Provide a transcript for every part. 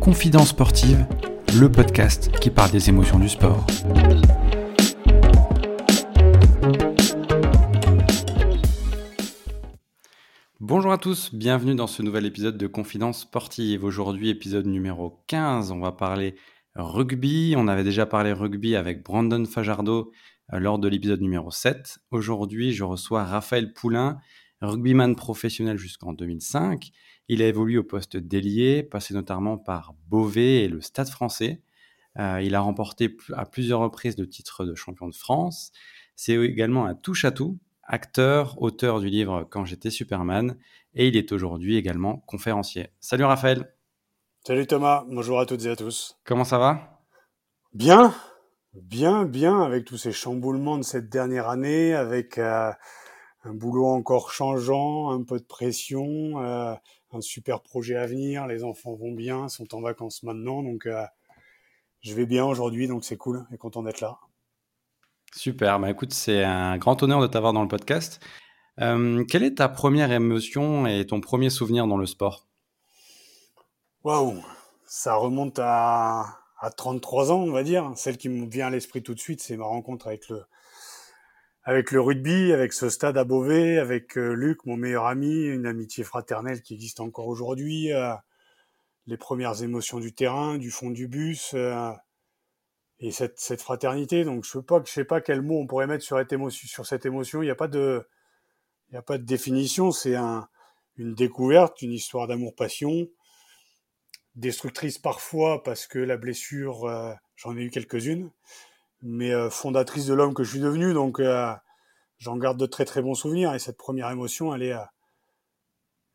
Confidence sportive, le podcast qui parle des émotions du sport. Bonjour à tous, bienvenue dans ce nouvel épisode de Confidence sportive. Aujourd'hui, épisode numéro 15, on va parler rugby. On avait déjà parlé rugby avec Brandon Fajardo euh, lors de l'épisode numéro 7. Aujourd'hui, je reçois Raphaël Poulain, rugbyman professionnel jusqu'en 2005. Il a évolué au poste d'ailier, passé notamment par Beauvais et le Stade français. Euh, il a remporté à plusieurs reprises le titre de champion de France. C'est également un touche-à-tout, acteur, auteur du livre Quand j'étais Superman, et il est aujourd'hui également conférencier. Salut Raphaël. Salut Thomas, bonjour à toutes et à tous. Comment ça va? Bien, bien, bien, avec tous ces chamboulements de cette dernière année, avec euh, un boulot encore changeant, un peu de pression, euh, un super projet à venir, les enfants vont bien, sont en vacances maintenant, donc euh, je vais bien aujourd'hui, donc c'est cool et content d'être là. Super, bah écoute, c'est un grand honneur de t'avoir dans le podcast. quelle est ta première émotion et ton premier souvenir dans le sport? Waouh, ça remonte à, à 33 ans, on va dire. Celle qui me vient à l'esprit tout de suite, c'est ma rencontre avec le, avec le rugby, avec ce stade à Beauvais, avec euh, Luc, mon meilleur ami, une amitié fraternelle qui existe encore aujourd'hui, euh, les premières émotions du terrain, du fond du bus, euh, et cette, cette fraternité. Donc je sais pas, sais pas quel mot on pourrait mettre sur cette émotion. Il n'y a pas de, a pas de définition. C'est un, une découverte, une histoire d'amour-passion, destructrice parfois parce que la blessure, j'en ai eu quelques-unes, mais euh, fondatrice de l'homme que je suis devenu, donc euh, j'en garde de très très bons souvenirs. Et cette première émotion, elle est,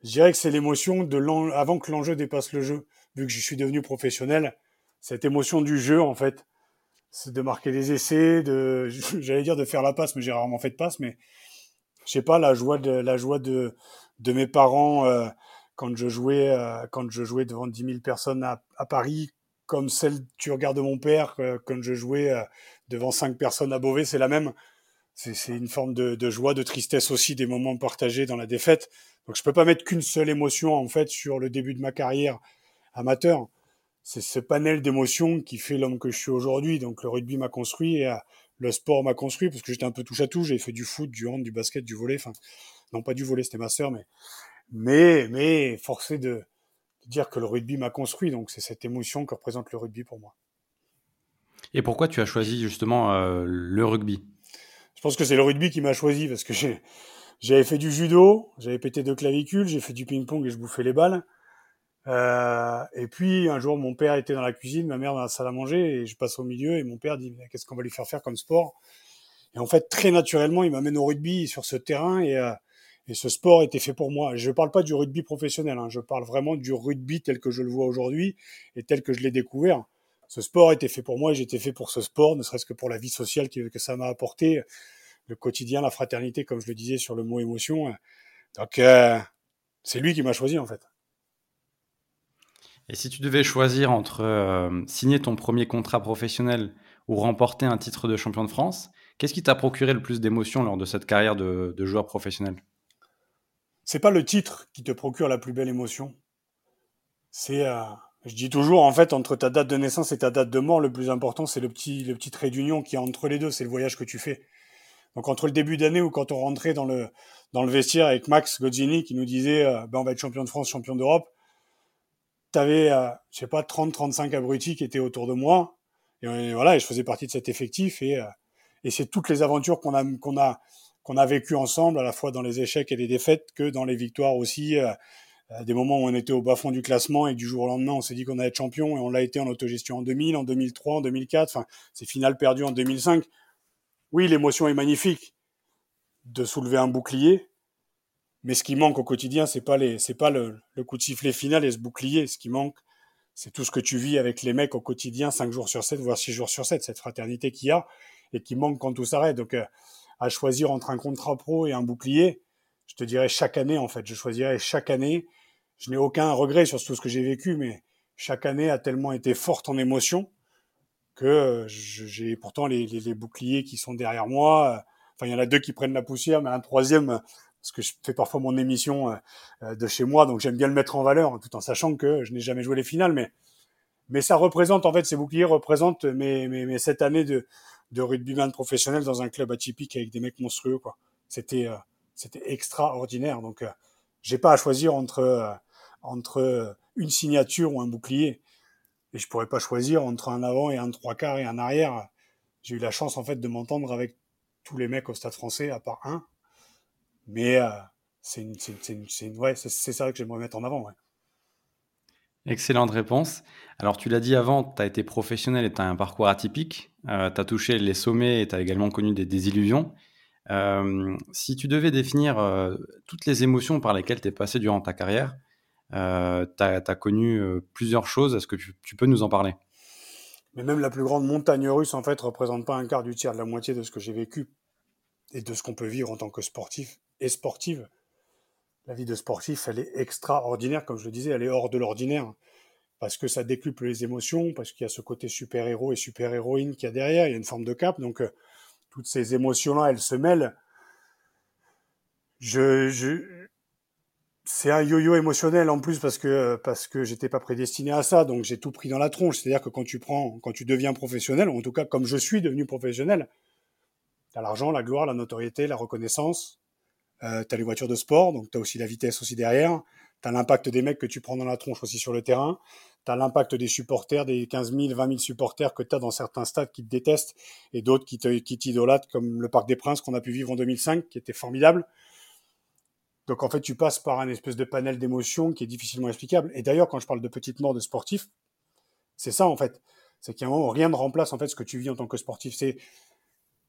je dirais que c'est l'émotion de avant que l'enjeu dépasse le jeu, vu que je suis devenu professionnel. Cette émotion du jeu, en fait, c'est de marquer des essais, de, j'allais dire de faire la passe, mais j'ai rarement fait de passe, mais je sais pas la joie de la joie de de mes parents quand je jouais, euh, quand je jouais devant 10 000 personnes à, Paris, comme celle tu regardes mon père, euh, quand je jouais euh, devant 5 personnes à Beauvais, c'est la même. C'est une forme de, de, joie, de tristesse aussi, des moments partagés dans la défaite. Donc je peux pas mettre qu'une seule émotion en fait sur le début de ma carrière amateur. C'est ce panel d'émotions qui fait l'homme que je suis aujourd'hui. Donc le rugby m'a construit et le sport m'a construit parce que j'étais un peu touche à tout. J'ai fait du foot, du hand, du basket, du volet. Enfin, non pas du volet, c'était ma sœur, mais mais, mais forcé de dire que le rugby m'a construit. Donc c'est cette émotion que représente le rugby pour moi. Et pourquoi tu as choisi justement euh, le rugby? Je pense que c'est le rugby qui m'a choisi parce que j'avais fait du judo, j'avais pété deux clavicules, j'ai fait du ping-pong et je bouffais les balles. Euh, et puis un jour, mon père était dans la cuisine, ma mère dans la salle à manger, et je passe au milieu, et mon père dit qu'est-ce qu'on va lui faire faire comme sport? Et en fait, très naturellement, il m'amène au rugby sur ce terrain, et euh, ce sport était fait pour moi. Je ne parle pas du rugby professionnel, hein. je parle vraiment du rugby tel que je le vois aujourd'hui et tel que je l'ai découvert. Ce sport était fait pour moi et j'étais fait pour ce sport, ne serait-ce que pour la vie sociale que, que ça m'a apporté, le quotidien, la fraternité, comme je le disais sur le mot émotion. Donc, euh, c'est lui qui m'a choisi en fait. Et si tu devais choisir entre euh, signer ton premier contrat professionnel ou remporter un titre de champion de France, qu'est-ce qui t'a procuré le plus d'émotion lors de cette carrière de, de joueur professionnel? C'est pas le titre qui te procure la plus belle émotion. C'est, euh, je dis toujours, en fait, entre ta date de naissance et ta date de mort, le plus important, c'est le petit, le petit trait d'union qui est entre les deux, c'est le voyage que tu fais. Donc, entre le début d'année ou quand on rentrait dans le, dans le vestiaire avec Max Godzini qui nous disait, euh, ben, on va être champion de France, champion d'Europe, t'avais, euh, je sais pas, 30, 35 abrutis qui étaient autour de moi. Et, voilà, et je faisais partie de cet effectif et, euh, et c'est toutes les aventures qu'on a, qu'on a, qu'on a vécu ensemble, à la fois dans les échecs et les défaites, que dans les victoires aussi. Euh, des moments où on était au bas-fond du classement et du jour au lendemain, on s'est dit qu'on allait être champion et on l'a été en autogestion en 2000, en 2003, en 2004. Enfin, c'est final perdu en 2005. Oui, l'émotion est magnifique de soulever un bouclier, mais ce qui manque au quotidien, c'est pas les, c'est pas le, le, coup de sifflet final et ce bouclier. Ce qui manque, c'est tout ce que tu vis avec les mecs au quotidien, 5 jours sur 7, voire 6 jours sur 7, cette fraternité qu'il y a et qui manque quand tout s'arrête. Donc, euh, à choisir entre un contrat pro et un bouclier, je te dirais chaque année en fait. Je choisirais chaque année. Je n'ai aucun regret sur tout ce que j'ai vécu, mais chaque année a tellement été forte en émotion que euh, j'ai pourtant les, boucliers qui sont derrière moi. Enfin, il y en a deux qui prennent la poussière, mais un troisième parce que je fais parfois mon émission de chez moi, donc j'aime bien le mettre en valeur, tout en sachant que je n'ai jamais joué les finales, mais mais ça représente en fait ces boucliers représentent mes, mes, mes sept années de de rugbyman professionnel dans un club atypique avec des mecs monstrueux quoi. C'était c'était extraordinaire. Donc j'ai pas à choisir entre entre une signature ou un bouclier. Et je pourrais pas choisir entre un avant et un trois quarts et un arrière. J'ai eu la chance en fait de m'entendre avec tous les mecs au Stade Français à part un. Mais euh, c'est c'est ouais, ça que j'aimerais mettre en avant. Excellente réponse. Alors tu l'as dit avant, tu as été professionnel et tu as un parcours atypique. Euh, tu as touché les sommets et tu as également connu des désillusions. Euh, si tu devais définir euh, toutes les émotions par lesquelles tu es passé durant ta carrière, euh, tu as, connu euh, plusieurs choses. Est-ce que tu, peux nous en parler? Mais même la plus grande montagne russe, en fait, représente pas un quart du tiers de la moitié de ce que j'ai vécu et de ce qu'on peut vivre en tant que sportif et sportive. La vie de sportif, elle est extraordinaire, comme je le disais, elle est hors de l'ordinaire. Parce que ça décuple les émotions, parce qu'il y a ce côté super-héros et super-héroïne qu'il y a derrière, il y a une forme de cap. Donc, toutes ces émotions-là, elles se mêlent. Je, je, c'est un yo-yo émotionnel en plus parce que parce que j'étais pas prédestiné à ça, donc j'ai tout pris dans la tronche. C'est-à-dire que quand tu prends, quand tu deviens professionnel, en tout cas comme je suis devenu professionnel, t'as l'argent, la gloire, la notoriété, la reconnaissance, euh, t'as les voitures de sport, donc t'as aussi la vitesse aussi derrière, t'as l'impact des mecs que tu prends dans la tronche aussi sur le terrain, t'as l'impact des supporters, des 15 000, 20 000 supporters que t'as dans certains stades qui te détestent et d'autres qui t'idolâtrent, comme le Parc des Princes qu'on a pu vivre en 2005, qui était formidable. Donc en fait, tu passes par un espèce de panel d'émotions qui est difficilement explicable. Et d'ailleurs, quand je parle de petites morts de sportifs, c'est ça en fait. C'est qu'à un moment, rien ne remplace en fait ce que tu vis en tant que sportif. C'est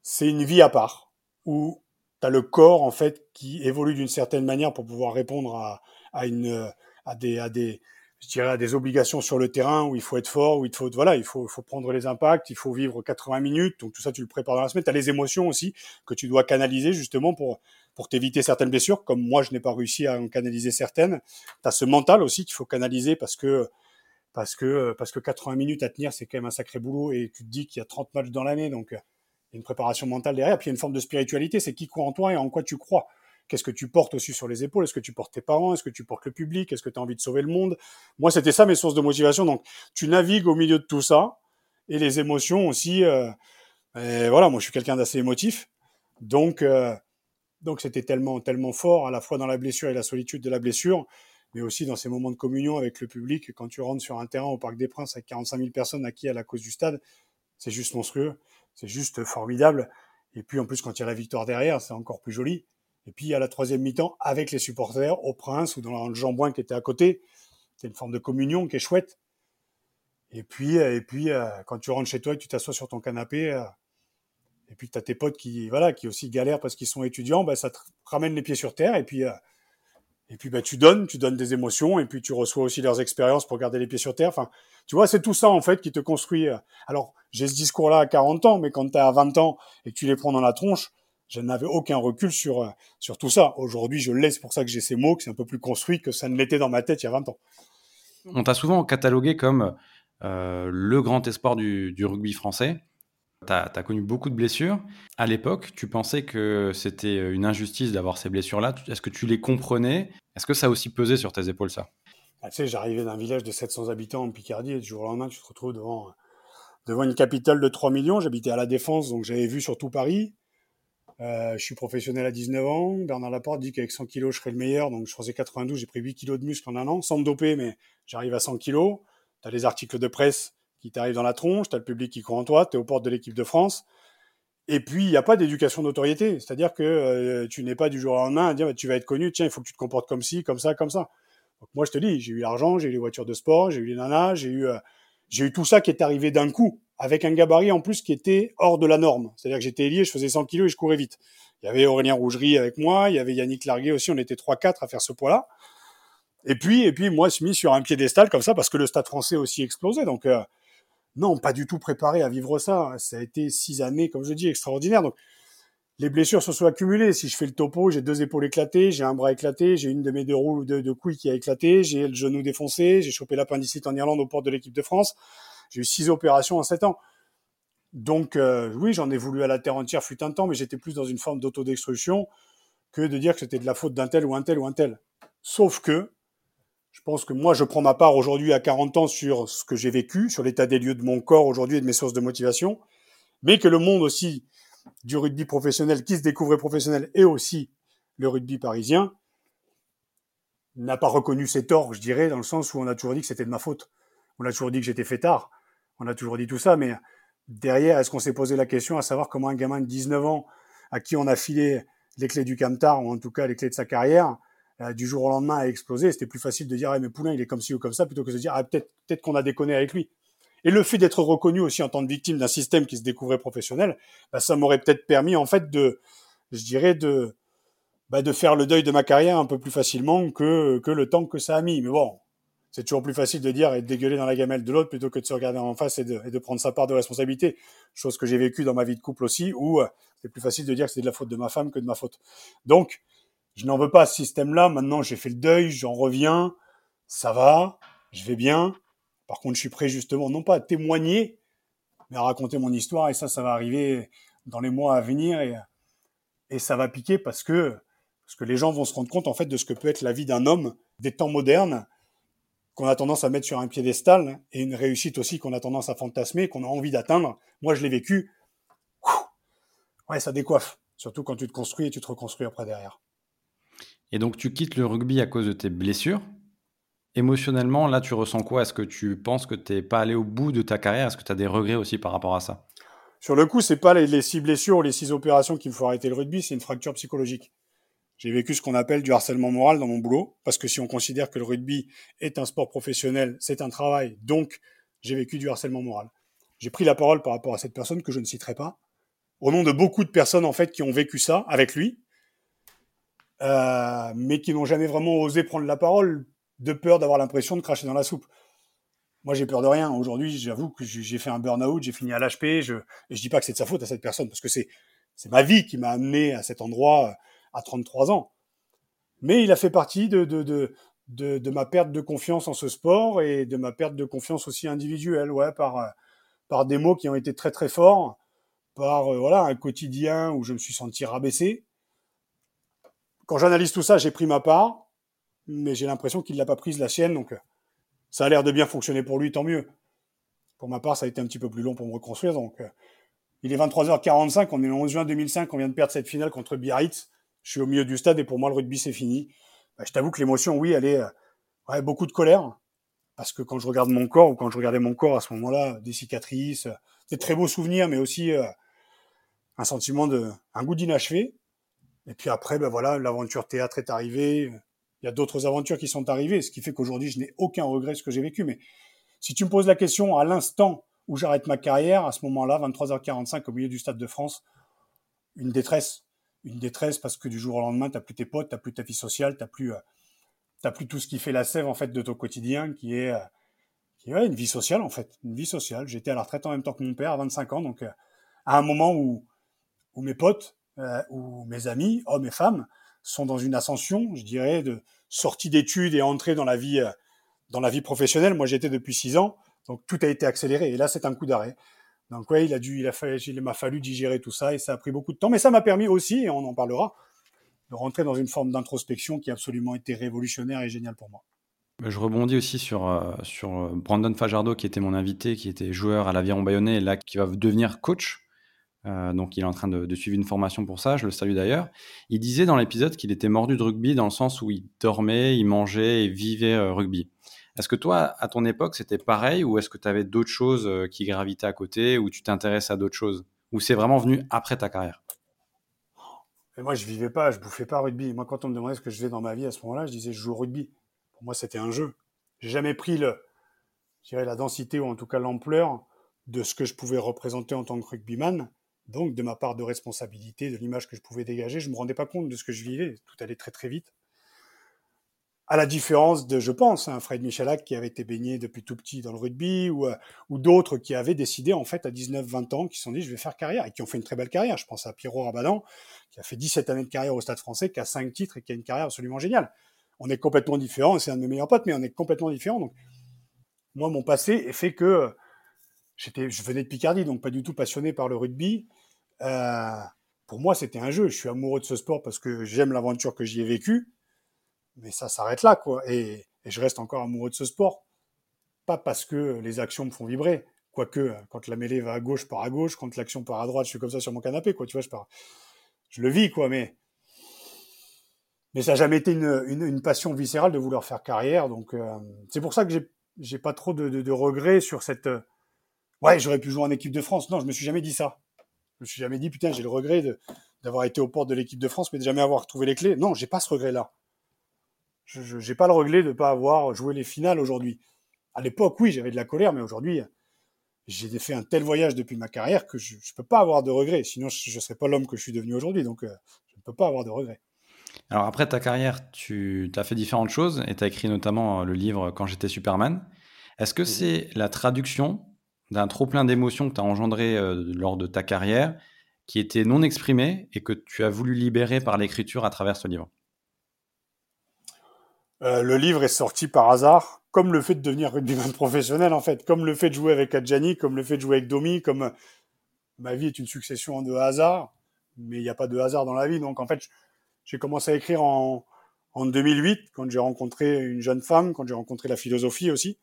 c'est une vie à part où tu as le corps en fait qui évolue d'une certaine manière pour pouvoir répondre à, à une à des à des je dirais des obligations sur le terrain où il faut être fort, où il faut voilà, il faut, faut prendre les impacts, il faut vivre 80 minutes. Donc tout ça, tu le prépares dans la semaine. Tu as les émotions aussi que tu dois canaliser justement pour pour t'éviter certaines blessures, comme moi je n'ai pas réussi à en canaliser certaines. Tu as ce mental aussi qu'il faut canaliser parce que parce que parce que 80 minutes à tenir, c'est quand même un sacré boulot et tu te dis qu'il y a 30 matchs dans l'année, donc il y a une préparation mentale derrière. Puis il y a une forme de spiritualité, c'est qui croit en toi et en quoi tu crois. Qu'est-ce que tu portes aussi sur les épaules? Est-ce que tu portes tes parents? Est-ce que tu portes le public? Est-ce que tu as envie de sauver le monde? Moi, c'était ça mes sources de motivation. Donc, tu navigues au milieu de tout ça et les émotions aussi. Euh, voilà, moi, je suis quelqu'un d'assez émotif, donc euh, donc c'était tellement tellement fort à la fois dans la blessure et la solitude de la blessure, mais aussi dans ces moments de communion avec le public. Quand tu rentres sur un terrain au Parc des Princes avec 45 000 personnes acquis à la cause du stade, c'est juste monstrueux, c'est juste formidable. Et puis en plus, quand il y a la victoire derrière, c'est encore plus joli. Et puis à la troisième mi-temps, avec les supporters, au Prince ou dans le Jambouin qui était à côté, c'est une forme de communion qui est chouette. Et puis, et puis euh, quand tu rentres chez toi et tu t'assois sur ton canapé, euh, et puis tu as tes potes qui, voilà, qui aussi galèrent parce qu'ils sont étudiants, bah, ça te ramène les pieds sur terre. Et puis, euh, et puis bah, tu donnes, tu donnes des émotions, et puis tu reçois aussi leurs expériences pour garder les pieds sur terre. Enfin, tu vois, c'est tout ça en fait qui te construit. Alors, j'ai ce discours-là à 40 ans, mais quand tu as 20 ans et que tu les prends dans la tronche, je n'avais aucun recul sur, euh, sur tout ça. Aujourd'hui, je laisse pour ça que j'ai ces mots, que c'est un peu plus construit que ça ne l'était dans ma tête il y a 20 ans. On t'a souvent catalogué comme euh, le grand espoir du, du rugby français. Tu as, connu beaucoup de blessures. À l'époque, tu pensais que c'était une injustice d'avoir ces blessures-là. Est-ce que tu les comprenais? Est-ce que ça a aussi pesé sur tes épaules, ça? Ah, Tu sais, j'arrivais d'un village de 700 habitants en Picardie et du jour au lendemain, tu te retrouves devant, devant une capitale de 3 millions. J'habitais à La Défense, donc j'avais vu sur tout Paris. Euh, je suis professionnel à 19 ans. Bernard Laporte dit qu'avec 100 kilos, je serai le meilleur. Donc, je faisais 92, j'ai pris 8 kilos de muscle en un an, sans me doper, mais j'arrive à 100 kilos. Tu as les articles de presse qui t'arrivent dans la tronche, tu as le public qui croit en toi, tu aux portes de l'équipe de France. Et puis, il n'y a pas d'éducation d'autorité. C'est-à-dire que euh, tu n'es pas du jour au lendemain à dire bah, tu vas être connu, tiens, il faut que tu te comportes comme ci, comme ça, comme ça. Donc, moi, je te dis, j'ai eu l'argent, j'ai eu les voitures de sport, j'ai eu les nanas, j'ai eu, euh, j'ai eu tout ça qui est arrivé d'un coup avec un gabarit en plus qui était hors de la norme. C'est-à-dire que j'étais lié, je faisais 100 kilos et je courais vite. Il y avait Aurélien Rougerie avec moi, il y avait Yannick Larguet aussi, on était 3-4 à faire ce poids-là. Et puis, et puis moi, je mis sur un piédestal comme ça parce que le stade français aussi explosé. Donc, euh, non, pas du tout préparé à vivre ça. Ça a été six années, comme je dis, extraordinaires. Donc, les blessures se sont accumulées. Si je fais le topo, j'ai deux épaules éclatées, j'ai un bras éclaté, j'ai une de mes deux roues de, de couilles qui a éclaté, j'ai le genou défoncé, j'ai chopé l'appendicite en Irlande aux portes de l'équipe de France. J'ai eu six opérations en sept ans. Donc euh, oui, j'en ai voulu à la terre entière fut un temps, mais j'étais plus dans une forme d'autodestruction que de dire que c'était de la faute d'un tel ou un tel ou un tel. Sauf que, je pense que moi, je prends ma part aujourd'hui à 40 ans sur ce que j'ai vécu, sur l'état des lieux de mon corps aujourd'hui et de mes sources de motivation, mais que le monde aussi du rugby professionnel qui se découvrait professionnel et aussi le rugby parisien n'a pas reconnu ses torts, je dirais, dans le sens où on a toujours dit que c'était de ma faute. On a toujours dit que j'étais fait tard. On a toujours dit tout ça, mais derrière, est-ce qu'on s'est posé la question à savoir comment un gamin de 19 ans à qui on a filé les clés du Camtar, ou en tout cas les clés de sa carrière, euh, du jour au lendemain a explosé, c'était plus facile de dire ah, mais Poulain il est comme ci ou comme ça plutôt que de dire ah, peut-être peut-être qu'on a déconné avec lui. Et le fait d'être reconnu aussi en tant que victime d'un système qui se découvrait professionnel, bah, ça m'aurait peut-être permis en fait de, je dirais de, bah, de faire le deuil de ma carrière un peu plus facilement que que le temps que ça a mis. Mais bon, c'est toujours plus facile de dire et de dégueuler dans la gamelle de l'autre plutôt que de se regarder en face et de, prendre sa part de responsabilité. Chose que j'ai vécue dans ma vie de couple aussi, où euh, c'est plus facile de dire que c'est de la faute de ma femme que de ma faute. Donc, je n'en veux pas à ce système-là. Maintenant, j'ai fait le deuil, j'en reviens, ça va, je vais bien. Par contre, je suis prêt justement, non pas à témoigner, mais à raconter mon histoire. Et ça, ça va arriver dans les mois à venir et, et ça va piquer parce que, parce que les gens vont se rendre compte en fait de ce que peut être la vie d'un homme des temps modernes qu'on a tendance à mettre sur un piédestal et une réussite aussi qu'on a tendance à fantasmer, qu'on a envie d'atteindre. Moi, je l'ai vécu. Ouais, ça décoiffe. Surtout quand tu te construis et tu te reconstruis après derrière. Et donc, tu quittes le rugby à cause de tes blessures. Émotionnellement, là, tu ressens quoi? Est-ce que tu penses que tu n'es pas allé au bout de ta carrière? Est-ce que tu as des regrets aussi par rapport à ça? Sur le coup, c'est pas les, six blessures ou les six opérations qui me font arrêter le rugby, c'est une fracture psychologique. J'ai vécu ce qu'on appelle du harcèlement moral dans mon boulot, parce que si on considère que le rugby est un sport professionnel, c'est un travail, donc j'ai vécu du harcèlement moral. J'ai pris la parole par rapport à cette personne que je ne citerai pas, au nom de beaucoup de personnes en fait qui ont vécu ça avec lui, euh, mais qui n'ont jamais vraiment osé prendre la parole de peur d'avoir l'impression de cracher dans la soupe. Moi, j'ai peur de rien. Aujourd'hui, j'avoue que j'ai fait un burn-out, j'ai fini à l'HP, je, et je dis pas que c'est de sa faute à cette personne, parce que c'est, c'est ma vie qui m'a amené à cet endroit à 33 ans. Mais il a fait partie de, de, de, de, ma perte de confiance en ce sport et de ma perte de confiance aussi individuelle, ouais, par, par des mots qui ont été très très forts, par euh, voilà un quotidien où je me suis senti rabaissé. Quand j'analyse tout ça, j'ai pris ma part, mais j'ai l'impression qu'il l'a pas prise la sienne, donc euh, ça a l'air de bien fonctionner pour lui, tant mieux. Pour ma part, ça a été un petit peu plus long pour me reconstruire, donc euh, il est 23h45, on est le 11 juin 2005, on vient de perdre cette finale contre Biarritz. Je suis au milieu du stade et pour moi le rugby c'est fini. Bah, je t'avoue que l'émotion, oui, elle est ouais, beaucoup de colère, parce que quand je regarde mon corps ou quand je regardais mon corps à ce moment-là, des cicatrices, des très beaux souvenirs, mais aussi un sentiment de, un goût d'inachevé. Et puis après, ben voilà, l'aventure théâtre est arrivée. Il y a d'autres aventures qui sont arrivées, ce qui fait qu'aujourd'hui, je n'ai aucun regret de ce que j'ai vécu. Mais si tu me poses la question à l'instant où j'arrête ma carrière, à ce moment-là, 23h45 au milieu du Stade de France, une détresse. Une détresse parce que du jour au lendemain, t'as plus tes potes, t'as plus ta vie sociale, t'as plus, euh, t'as plus tout ce qui fait la sève, en fait, de ton quotidien, qui est, euh, qui une vie sociale, en fait. Une vie sociale. J'étais à la retraite en même temps que mon père à 25 ans, donc, euh, à un moment où, où mes potes ou mes amis, hommes et femmes, sont dans une ascension, je dirais, de sortie d'études et entrée dans la vie, dans la vie professionnelle. Moi, j'étais depuis six ans, donc tout a été accéléré. Et là, c'est un coup d'arrêt. Donc ouais, il a dû, il a fallu, il m'a fallu digérer tout ça et ça a pris beaucoup de temps, mais ça m'a permis aussi, et on en parlera, de rentrer dans une forme d'introspection qui a absolument été révolutionnaire et géniale pour moi. Je rebondis aussi sur, euh, sur Brandon Fajardo, qui était mon invité, qui était joueur à l'Aviron Bayonnais, et là, qui va devenir coach euh, donc il est en train de, suivre une formation pour ça, je le salue d'ailleurs. Il disait dans l'épisode qu'il était mordu de rugby dans le sens où il dormait, il mangeait et vivait euh, rugby. Est-ce que toi, à ton époque, c'était pareil ou est-ce que tu avais d'autres choses euh, qui gravitaient à côté ou tu t'intéresses à d'autres choses Ou c'est vraiment venu après ta carrière? Et Moi, je vivais pas, je bouffais pas rugby. Moi, quand on me demandait ce que je faisais dans ma vie à ce moment-là, je disais je joue au rugby. Pour moi, c'était un jeu. J'ai jamais pris le, la densité ou en tout cas l'ampleur de ce que je pouvais représenter en tant que rugbyman donc, de ma part de responsabilité, de l'image que je pouvais dégager, je me rendais pas compte de ce que je vivais. Tout allait très très vite. À la différence de, je pense, un hein, Fred Michalak qui avait été baigné depuis tout petit dans le rugby, ou, euh, ou d'autres qui avaient décidé, en fait, à 19-20 ans, qui se sont dit, je vais faire carrière, et qui ont fait une très belle carrière. Je pense à Pierrot Rabadan, qui a fait 17 années de carrière au Stade français, qui a 5 titres et qui a une carrière absolument géniale. On est complètement différents, c'est un de mes meilleurs potes, mais on est complètement différents. Donc, moi, mon passé fait que j'étais, je venais de Picardie, donc pas du tout passionné par le rugby. Euh, pour moi, c'était un jeu. Je suis amoureux de ce sport parce que j'aime l'aventure que j'y ai vécue. Mais ça s'arrête là, quoi. Et, je reste encore amoureux de ce sport. Pas parce que les actions me font vibrer. Quoique, quand la mêlée va à gauche, je à gauche. Quand l'action part à droite, je suis comme ça sur mon canapé, quoi. Tu vois, je pars. Je le vis, quoi. Mais, ça n'a jamais été une, passion viscérale de vouloir faire carrière. Donc, euh, c'est pour ça que j'ai, j'ai pas trop de, de regrets sur cette. Euh, ouais, j'aurais pu jouer en équipe de France. Non, je me suis jamais dit ça. Je me suis jamais dit, putain, j'ai le regret d'avoir été aux portes de l'équipe de France, mais de jamais avoir trouvé les clés. Non, j'ai pas ce regret-là. Je n'ai pas le regret de ne pas avoir joué les finales aujourd'hui. À l'époque, oui, j'avais de la colère, mais aujourd'hui, j'ai fait un tel voyage depuis ma carrière que je ne peux pas avoir de regrets. Sinon, je ne serais pas l'homme que je suis devenu aujourd'hui. Donc, euh, je ne peux pas avoir de regrets. Alors, après ta carrière, tu as fait différentes choses et tu as écrit notamment le livre Quand j'étais Superman. Est-ce que c'est la traduction d'un trop plein d'émotions que tu as engendré euh, lors de ta carrière, qui était non exprimé et que tu as voulu libérer par l'écriture à travers ce livre? Euh, Le livre est sorti par hasard, comme le fait de devenir rugbyman professionnel en fait, comme le fait de jouer avec Adjani, comme le fait de jouer avec Domi, comme euh, ma vie est une succession de hasards, mais il n'y a pas de hasard dans la vie. Donc en fait, j'ai commencé à écrire en, en 2008, quand j'ai rencontré une jeune femme, quand j'ai rencontré la philosophie aussi.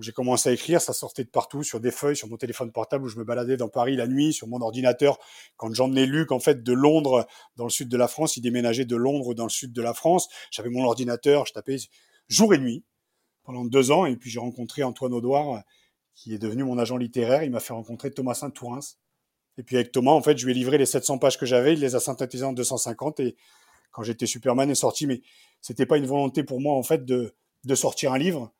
J'ai commencé à écrire, ça sortait de partout, sur des feuilles, sur mon téléphone portable où je me baladais dans Paris la nuit, sur mon ordinateur. Quand j'emmenais Luc, en fait, de Londres dans le sud de la France, il déménageait de Londres dans le sud de la France. J'avais mon ordinateur, je tapais jour et nuit pendant deux ans. Et puis j'ai rencontré Antoine Audouard, qui est devenu mon agent littéraire. Il m'a fait rencontrer Thomas Saint-Tourins. Et puis avec Thomas, en fait, je lui ai livré les 700 pages que j'avais. Il les a synthétisées en 250. Et quand j'étais Superman est sorti, mais c'était pas une volonté pour moi, en fait, de, de sortir un livre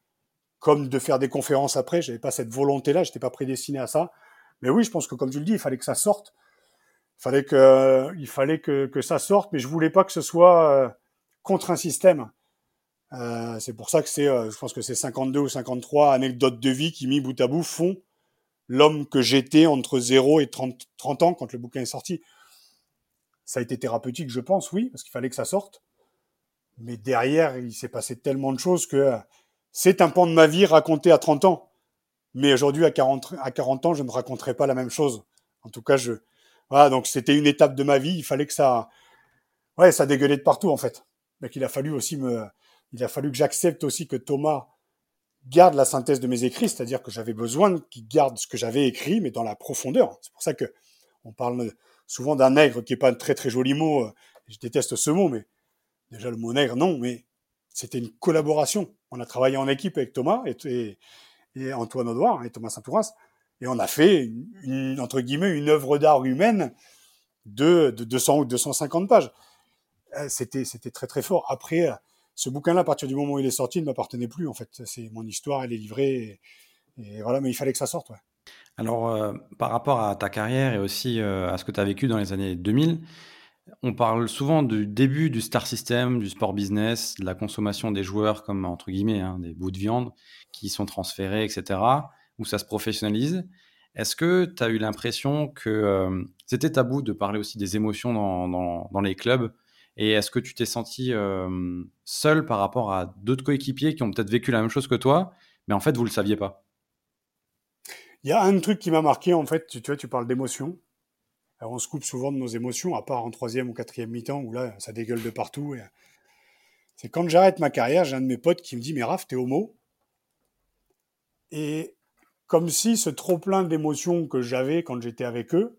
comme de faire des conférences après. J'avais pas cette volonté-là, j'étais pas prédestiné à ça. Mais oui, je pense que comme tu le dis, il fallait que ça sorte. Il fallait que, il fallait que, ça sorte, mais je voulais pas que ce soit euh, contre un système. Euh, c'est pour ça que c'est, euh, je pense que c'est 52 ou 53 anecdotes de vie qui, mis bout à bout, font l'homme que j'étais entre 0 et 30, 30 ans quand le bouquin est sorti. Ça a été thérapeutique, je pense, oui, parce qu'il fallait que ça sorte. Mais derrière, il s'est passé tellement de choses que c'est un pan de ma vie raconté à 30 ans. Mais aujourd'hui, à 40, à 40 ans, je ne raconterai pas la même chose. En tout cas, je, voilà, donc c'était une étape de ma vie. Il fallait que ça, ouais, ça dégueulait de partout, en fait. Donc il a fallu aussi me, il a fallu que j'accepte aussi que Thomas garde la synthèse de mes écrits, c'est-à-dire que j'avais besoin qu'il garde ce que j'avais écrit, mais dans la profondeur. C'est pour ça que on parle souvent d'un nègre qui est pas un très très joli mot. Je déteste ce mot, mais déjà le mot nègre, non, mais c'était une collaboration. On a travaillé en équipe avec Thomas et, Antoine Audouard et Thomas saint et on a fait, une, entre guillemets, une œuvre d'art humaine de, 200 ou 250 pages. Euh, c'était, très très fort. Après, euh, ce bouquin-là, à partir du moment où il est sorti, ne m'appartenait plus. En fait, c'est mon histoire, elle est livrée. Voilà, mais il fallait que ça sorte. Alors, euh, par rapport à ta carrière et aussi à ce que tu as vécu dans les années 2000, on parle souvent du début du star system, du sport business, de la consommation des joueurs comme entre guillemets hein, des bouts de viande qui sont transférés, etc., où ça se professionnalise. Est-ce que tu as eu l'impression que euh, c'était tabou de parler aussi des émotions dans, les clubs? Et est-ce que tu t'es senti euh, seul par rapport à d'autres coéquipiers qui ont peut-être vécu la même chose que toi, mais en fait, vous ne le saviez pas? Il y a un truc qui m'a marqué, en fait, tu, vois, tu parles on se coupe souvent de nos émotions, à part en troisième ou quatrième mi-temps, où là, ça dégueule de partout. C'est quand j'arrête ma carrière, j'ai un de mes potes qui me dit Mais Raph, t'es homo? Et comme si ce trop-plein d'émotions que j'avais quand j'étais avec eux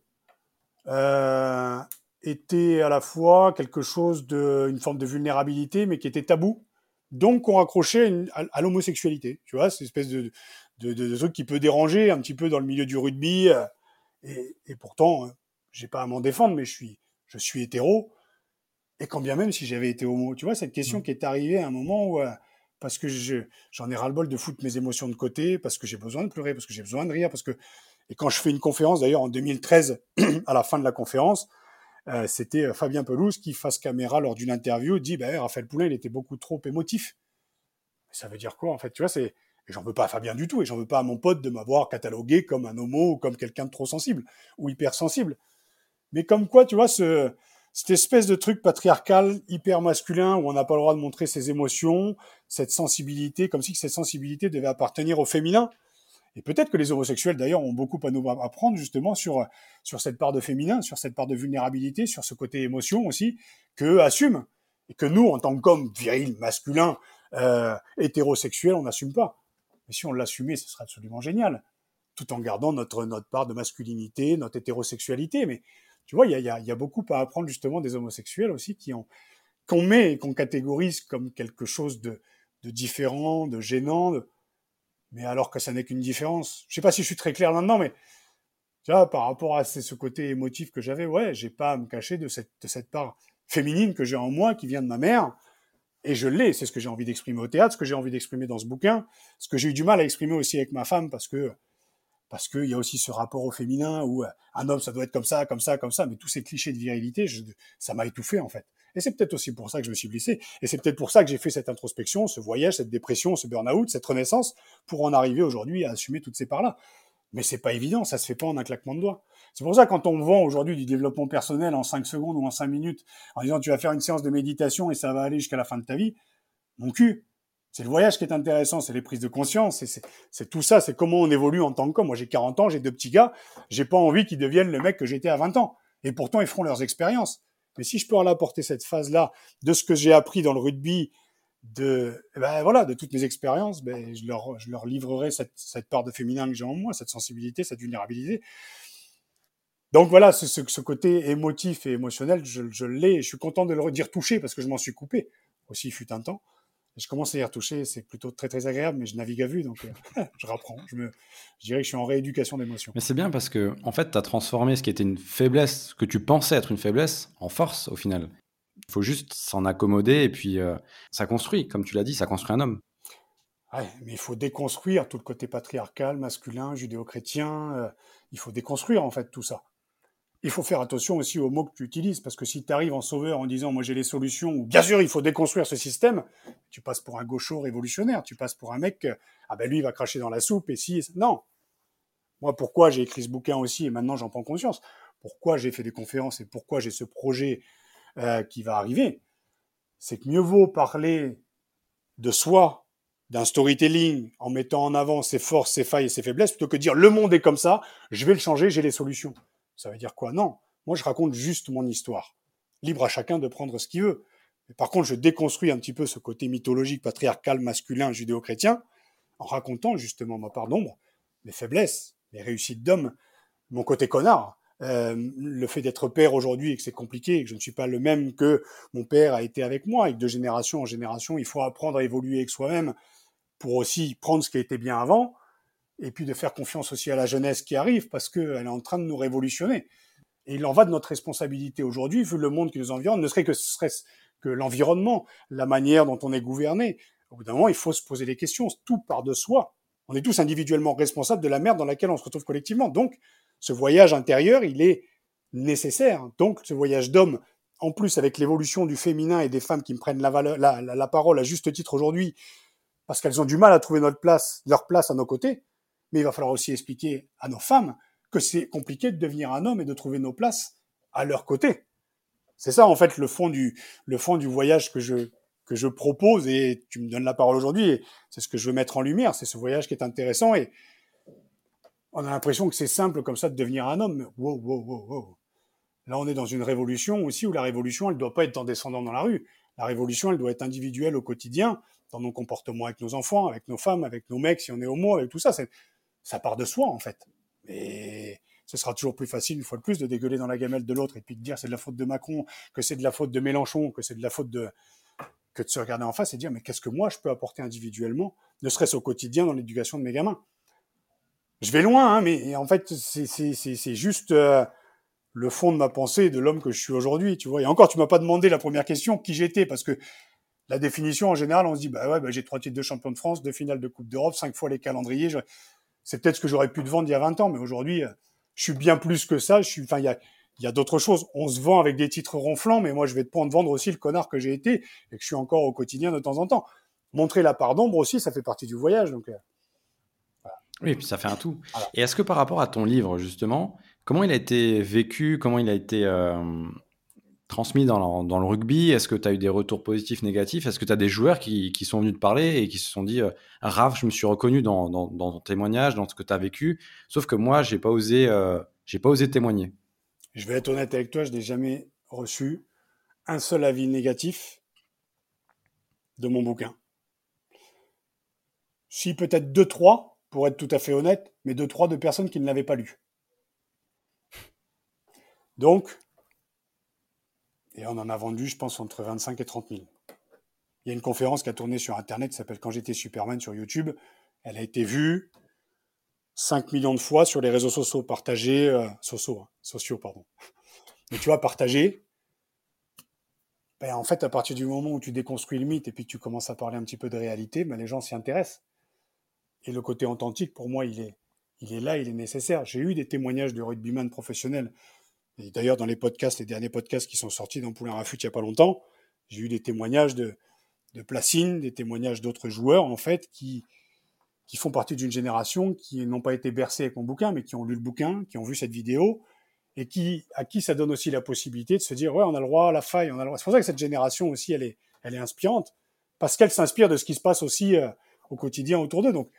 euh, était à la fois quelque chose de, une forme de vulnérabilité, mais qui était tabou. Donc, on raccrochait à, l'homosexualité. Tu vois, cette espèce de, de, truc qui peut déranger un petit peu dans le milieu du rugby. Euh, et pourtant, j'ai pas à m'en défendre, mais je suis, je suis hétéro. Et quand bien même si j'avais été homo, tu vois, cette question mmh. qui est arrivée à un moment où, euh, parce que j'en ai ras-le-bol de foutre mes émotions de côté, parce que j'ai besoin de pleurer, parce que j'ai besoin de rire, parce que, et quand je fais une conférence, d'ailleurs, en 2013, à la fin de la conférence, euh, c'était euh, Fabien Pelouse qui, face caméra, lors d'une interview, dit, ben, Raphaël Poulain, il était beaucoup trop émotif. Ça veut dire quoi, en fait? Tu vois, c'est, et j'en veux pas à Fabien du tout, et j'en veux pas à mon pote de m'avoir catalogué comme un homo ou comme quelqu'un de trop sensible ou hypersensible. Mais comme quoi, tu vois, ce, cette espèce de truc patriarcal, hyper masculin, où on n'a pas le droit de montrer ses émotions, cette sensibilité, comme si cette sensibilité devait appartenir au féminin. Et peut-être que les homosexuels, d'ailleurs, ont beaucoup à nous apprendre justement sur, sur cette part de féminin, sur cette part de vulnérabilité, sur ce côté émotion aussi, qu'eux assument. Et que nous, en tant qu'hommes virils, masculins, euh, hétérosexuels, on n'assume pas. Mais si on l'assumait, ce serait absolument génial. Tout en gardant notre, notre part de masculinité, notre hétérosexualité. Mais tu vois, il y a, beaucoup à apprendre justement des homosexuels aussi qui ont qu'on met et qu'on catégorise comme quelque chose de, différent, de gênant, de, mais alors que ça n'est qu'une différence. Je sais pas si je suis très clair là-dedans, mais tu vois, par rapport à ce côté émotif que j'avais, ouais, j'ai pas à me cacher de cette part féminine que j'ai en moi, qui vient de ma mère, et je l'ai. C'est ce que j'ai envie d'exprimer au théâtre, ce que j'ai envie d'exprimer dans ce bouquin, ce que j'ai eu du mal à exprimer aussi avec ma femme, parce que parce qu'il y a aussi ce rapport au féminin où un homme ça doit être comme ça, comme ça, comme ça, mais tous ces clichés de virilité, ça m'a étouffé en fait. Et c'est peut-être aussi pour ça que je me suis blessé. Et c'est peut-être pour ça que j'ai fait cette introspection, ce voyage, cette dépression, ce burn-out, cette renaissance, pour en arriver aujourd'hui à assumer toutes ces parts-là. Mais c'est pas évident, ça se fait pas en un claquement de doigts. C'est pour ça quand on vend aujourd'hui du développement personnel en 5 secondes ou en 5 minutes, en disant tu vas faire une séance de méditation et ça va aller jusqu'à la fin de ta vie, mon cul, c'est le voyage qui est intéressant, c'est les prises de conscience, c'est tout ça, c'est comment on évolue en tant qu'homme. Moi j'ai 40 ans, j'ai deux petits gars, j'ai pas envie qu'ils deviennent le mec que j'étais à 20 ans. Et pourtant ils feront leurs expériences. Mais si je peux en apporter cette phase-là de ce que j'ai appris dans le rugby, de eh ben voilà, de toutes mes expériences, ben je leur je leur livrerai cette, cette part de féminin que j'ai en moi, cette sensibilité, cette vulnérabilité. Donc voilà, ce, ce, côté émotif et émotionnel, je, je l'ai. Je suis content de le redire touché parce que je m'en suis coupé aussi, il fut un temps je commence à y retoucher, c'est plutôt très très agréable, mais je navigue à vue, donc euh, je me, je dirais que je suis en rééducation d'émotions. Mais c'est bien parce que, en fait, tu as transformé ce qui était une faiblesse, ce que tu pensais être une faiblesse, en force au final. Il faut juste s'en accommoder et puis euh, ça construit, comme tu l'as dit, ça construit un homme. Ouais, mais il faut déconstruire tout le côté patriarcal, masculin, judéo-chrétien. Euh, il faut déconstruire en fait tout ça il faut faire attention aussi aux mots que tu utilises, parce que si tu arrives en sauveur en disant moi j'ai les solutions, ou bien sûr il faut déconstruire ce système, tu passes pour un gaucho révolutionnaire, tu passes pour un mec, ah ben lui il va cracher dans la soupe, et si... Non. Moi pourquoi j'ai écrit ce bouquin aussi, et maintenant j'en prends conscience, pourquoi j'ai fait des conférences et pourquoi j'ai ce projet euh, qui va arriver, c'est que mieux vaut parler de soi, d'un storytelling, en mettant en avant ses forces, ses failles et ses faiblesses, plutôt que dire le monde est comme ça, je vais le changer, j'ai les solutions. Ça veut dire quoi? Non. Moi, je raconte juste mon histoire. Libre à chacun de prendre ce qu'il veut. Mais par contre, je déconstruis un petit peu ce côté mythologique, patriarcal, masculin, judéo-chrétien, en racontant justement ma part d'ombre, mes faiblesses, mes réussites d'homme, mon côté connard, euh, le fait d'être père aujourd'hui et que c'est compliqué, et que je ne suis pas le même que mon père a été avec moi, et que de génération en génération, il faut apprendre à évoluer avec soi-même pour aussi prendre ce qui a été bien avant, et puis de faire confiance aussi à la jeunesse qui arrive, parce qu'elle est en train de nous révolutionner. Et il en va de notre responsabilité aujourd'hui, vu le monde qui nous environne, ne serait que serait que l'environnement, la manière dont on est gouverné. Au bout d'un moment, il faut se poser des questions. Tout part de soi. On est tous individuellement responsables de la merde dans laquelle on se retrouve collectivement. Donc, ce voyage intérieur, il est nécessaire. Donc, ce voyage d'homme, en plus avec l'évolution du féminin et des femmes qui me prennent la, la parole à juste titre aujourd'hui, parce qu'elles ont du mal à trouver notre place, leur place à nos côtés, mais il va falloir aussi expliquer à nos femmes que c'est compliqué de devenir un homme et de trouver nos places à leur côté. C'est ça, en fait, le fond du, le fond du voyage que je, que je propose et tu me donnes la parole aujourd'hui et c'est ce que je veux mettre en lumière. C'est ce voyage qui est intéressant et on a l'impression que c'est simple comme ça de devenir un homme. Mais wow, wow, wow, wow. Là, on est dans une révolution aussi où la révolution, elle ne doit pas être en descendant dans la rue. La révolution, elle doit être individuelle au quotidien, dans nos comportements avec nos enfants, avec nos femmes, avec nos mecs, si on est homo, avec tout ça. Ça part de soi en fait. Mais ce sera toujours plus facile, une fois de plus, de dégueuler dans la gamelle de l'autre et puis de dire c'est de la faute de Macron, que c'est de la faute de Mélenchon, que c'est de la faute de que de se regarder en face et dire mais qu'est-ce que moi je peux apporter individuellement, ne serait-ce au quotidien dans l'éducation de mes gamins? Je vais loin, hein, mais en fait c'est juste euh, le fond de ma pensée de l'homme que je suis aujourd'hui, tu vois. Et encore, tu m'as pas demandé la première question qui j'étais? Parce que la définition en général, on se dit bah ouais, bah, j'ai trois titres de champion de France, deux finales de Coupe d'Europe, cinq fois les calendriers c'est peut-être ce que j'aurais pu te vendre il y a 20 ans, mais aujourd'hui, euh, je suis bien plus que ça. Je suis, enfin, il y a, il y a d'autres choses. On se vend avec des titres ronflants, mais moi, je vais te prendre vendre aussi le connard que j'ai été et que je suis encore au quotidien de temps en temps. Montrer la part d'ombre aussi, ça fait partie du voyage. Donc, euh, Oui, et puis ça fait un tout. Et est-ce que par rapport à ton livre, justement, comment il a été vécu, comment il a été, euh, transmis dans, le rugby? Est-ce que tu as eu des retours positifs, négatifs? Est-ce que tu as des joueurs qui, sont venus te parler et qui se sont dit euh, Raph, je me suis reconnu dans, ton témoignage, dans ce que tu as vécu, sauf que moi, j'ai pas osé, euh, pas osé témoigner Je vais être honnête avec toi, je n'ai jamais reçu un seul avis négatif de mon bouquin. Si peut-être deux, trois, pour être tout à fait honnête, mais deux, trois de personnes qui ne l'avaient pas lu. Donc, et on en a vendu, je pense, entre 25 et 30 000. Il y a une conférence qui a tourné sur Internet qui s'appelle Quand j'étais Superman sur YouTube. Elle a été vue 5 millions de fois sur les réseaux sociaux partagés, euh, sociaux, hein, sociaux, pardon. Mais tu vois, partagés. Ben, en fait, à partir du moment où tu déconstruis le mythe et puis tu commences à parler un petit peu de réalité, ben, les gens s'y intéressent. Et le côté authentique, pour moi, il est, il est là, il est nécessaire. J'ai eu des témoignages de rugbyman professionnels et d'ailleurs, dans les podcasts, les derniers podcasts qui sont sortis dans Poulain Rafut il n'y a pas longtemps, j'ai eu des témoignages de, de Placine, des témoignages d'autres joueurs, en fait, qui, qui font partie d'une génération qui n'ont pas été bercés avec mon bouquin, mais qui ont lu le bouquin, qui ont vu cette vidéo, et qui, à qui ça donne aussi la possibilité de se dire, ouais, on a le droit à la faille, on a le droit. C'est pour ça que cette génération aussi, elle est, elle est inspirante, parce qu'elle s'inspire de ce qui se passe aussi euh, au quotidien autour d'eux. Donc,